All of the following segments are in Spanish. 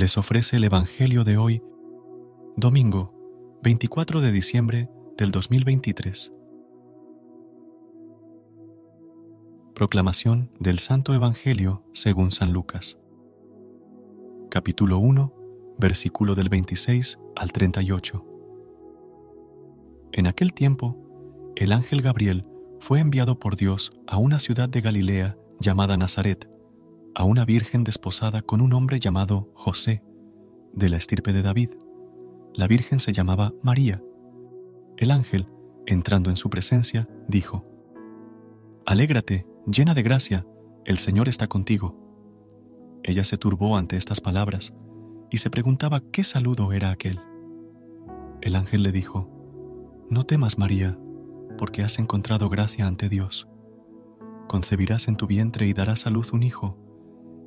les ofrece el Evangelio de hoy, domingo 24 de diciembre del 2023. Proclamación del Santo Evangelio según San Lucas. Capítulo 1, versículo del 26 al 38. En aquel tiempo, el ángel Gabriel fue enviado por Dios a una ciudad de Galilea llamada Nazaret a una virgen desposada con un hombre llamado José, de la estirpe de David. La virgen se llamaba María. El ángel, entrando en su presencia, dijo, Alégrate, llena de gracia, el Señor está contigo. Ella se turbó ante estas palabras y se preguntaba qué saludo era aquel. El ángel le dijo, No temas, María, porque has encontrado gracia ante Dios. Concebirás en tu vientre y darás a luz un hijo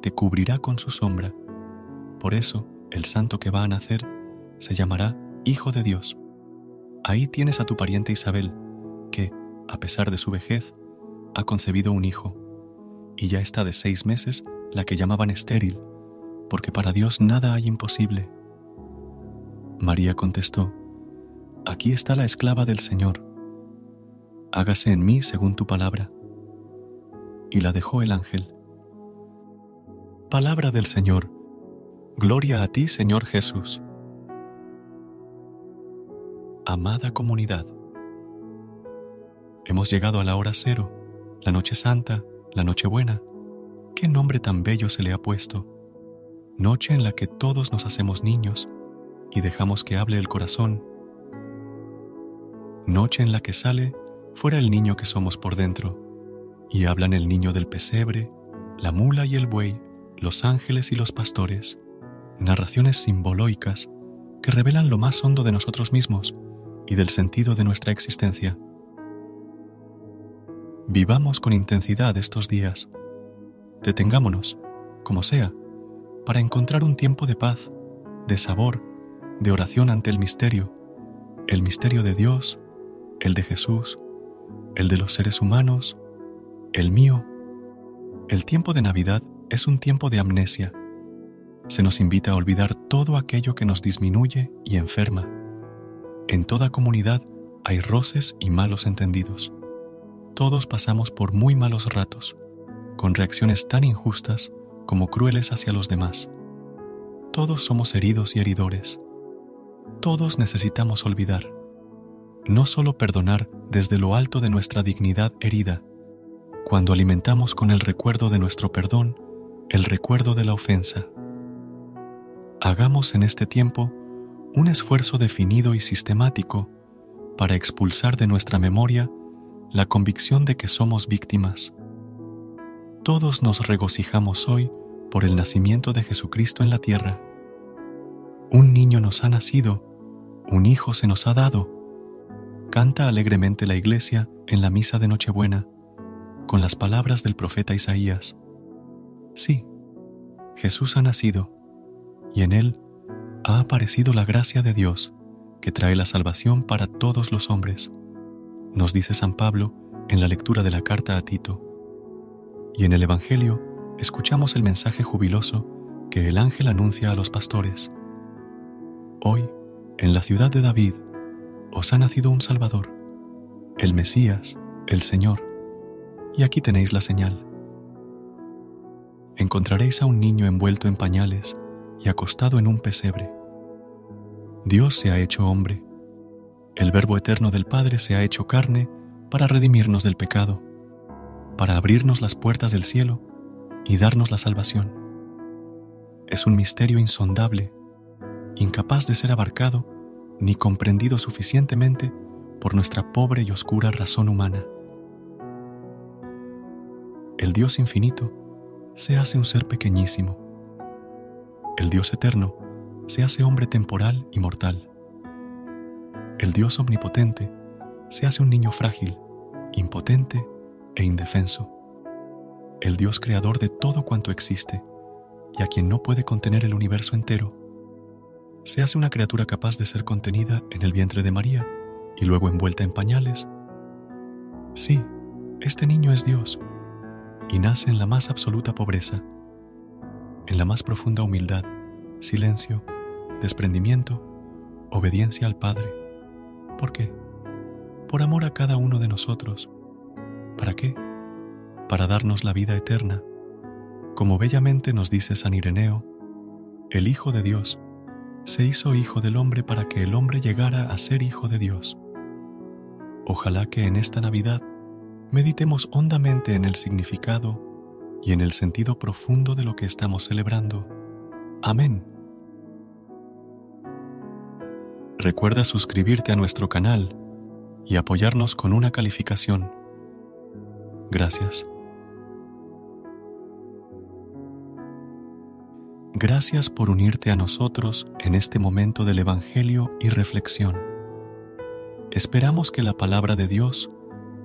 te cubrirá con su sombra. Por eso, el santo que va a nacer se llamará Hijo de Dios. Ahí tienes a tu pariente Isabel, que, a pesar de su vejez, ha concebido un hijo, y ya está de seis meses la que llamaban estéril, porque para Dios nada hay imposible. María contestó, Aquí está la esclava del Señor, hágase en mí según tu palabra. Y la dejó el ángel. Palabra del Señor. Gloria a ti, Señor Jesús. Amada comunidad. Hemos llegado a la hora cero, la noche santa, la noche buena. ¿Qué nombre tan bello se le ha puesto? Noche en la que todos nos hacemos niños y dejamos que hable el corazón. Noche en la que sale fuera el niño que somos por dentro y hablan el niño del pesebre, la mula y el buey los ángeles y los pastores, narraciones simboloicas que revelan lo más hondo de nosotros mismos y del sentido de nuestra existencia. Vivamos con intensidad estos días. Detengámonos, como sea, para encontrar un tiempo de paz, de sabor, de oración ante el misterio, el misterio de Dios, el de Jesús, el de los seres humanos, el mío. El tiempo de Navidad es un tiempo de amnesia. Se nos invita a olvidar todo aquello que nos disminuye y enferma. En toda comunidad hay roces y malos entendidos. Todos pasamos por muy malos ratos, con reacciones tan injustas como crueles hacia los demás. Todos somos heridos y heridores. Todos necesitamos olvidar. No solo perdonar desde lo alto de nuestra dignidad herida, cuando alimentamos con el recuerdo de nuestro perdón el recuerdo de la ofensa. Hagamos en este tiempo un esfuerzo definido y sistemático para expulsar de nuestra memoria la convicción de que somos víctimas. Todos nos regocijamos hoy por el nacimiento de Jesucristo en la tierra. Un niño nos ha nacido, un hijo se nos ha dado. canta alegremente la iglesia en la misa de Nochebuena con las palabras del profeta Isaías. Sí, Jesús ha nacido y en él ha aparecido la gracia de Dios que trae la salvación para todos los hombres, nos dice San Pablo en la lectura de la carta a Tito. Y en el Evangelio escuchamos el mensaje jubiloso que el ángel anuncia a los pastores. Hoy, en la ciudad de David, os ha nacido un Salvador, el Mesías, el Señor. Y aquí tenéis la señal. Encontraréis a un niño envuelto en pañales y acostado en un pesebre. Dios se ha hecho hombre. El Verbo eterno del Padre se ha hecho carne para redimirnos del pecado, para abrirnos las puertas del cielo y darnos la salvación. Es un misterio insondable, incapaz de ser abarcado ni comprendido suficientemente por nuestra pobre y oscura razón humana. El Dios infinito se hace un ser pequeñísimo. El Dios eterno se hace hombre temporal y mortal. El Dios omnipotente se hace un niño frágil, impotente e indefenso. El Dios creador de todo cuanto existe y a quien no puede contener el universo entero, se hace una criatura capaz de ser contenida en el vientre de María y luego envuelta en pañales. Sí, este niño es Dios y nace en la más absoluta pobreza, en la más profunda humildad, silencio, desprendimiento, obediencia al Padre. ¿Por qué? Por amor a cada uno de nosotros. ¿Para qué? Para darnos la vida eterna. Como bellamente nos dice San Ireneo, el Hijo de Dios se hizo Hijo del hombre para que el hombre llegara a ser Hijo de Dios. Ojalá que en esta Navidad meditemos hondamente en el significado y en el sentido profundo de lo que estamos celebrando. Amén. Recuerda suscribirte a nuestro canal y apoyarnos con una calificación. Gracias. Gracias por unirte a nosotros en este momento del Evangelio y reflexión. Esperamos que la palabra de Dios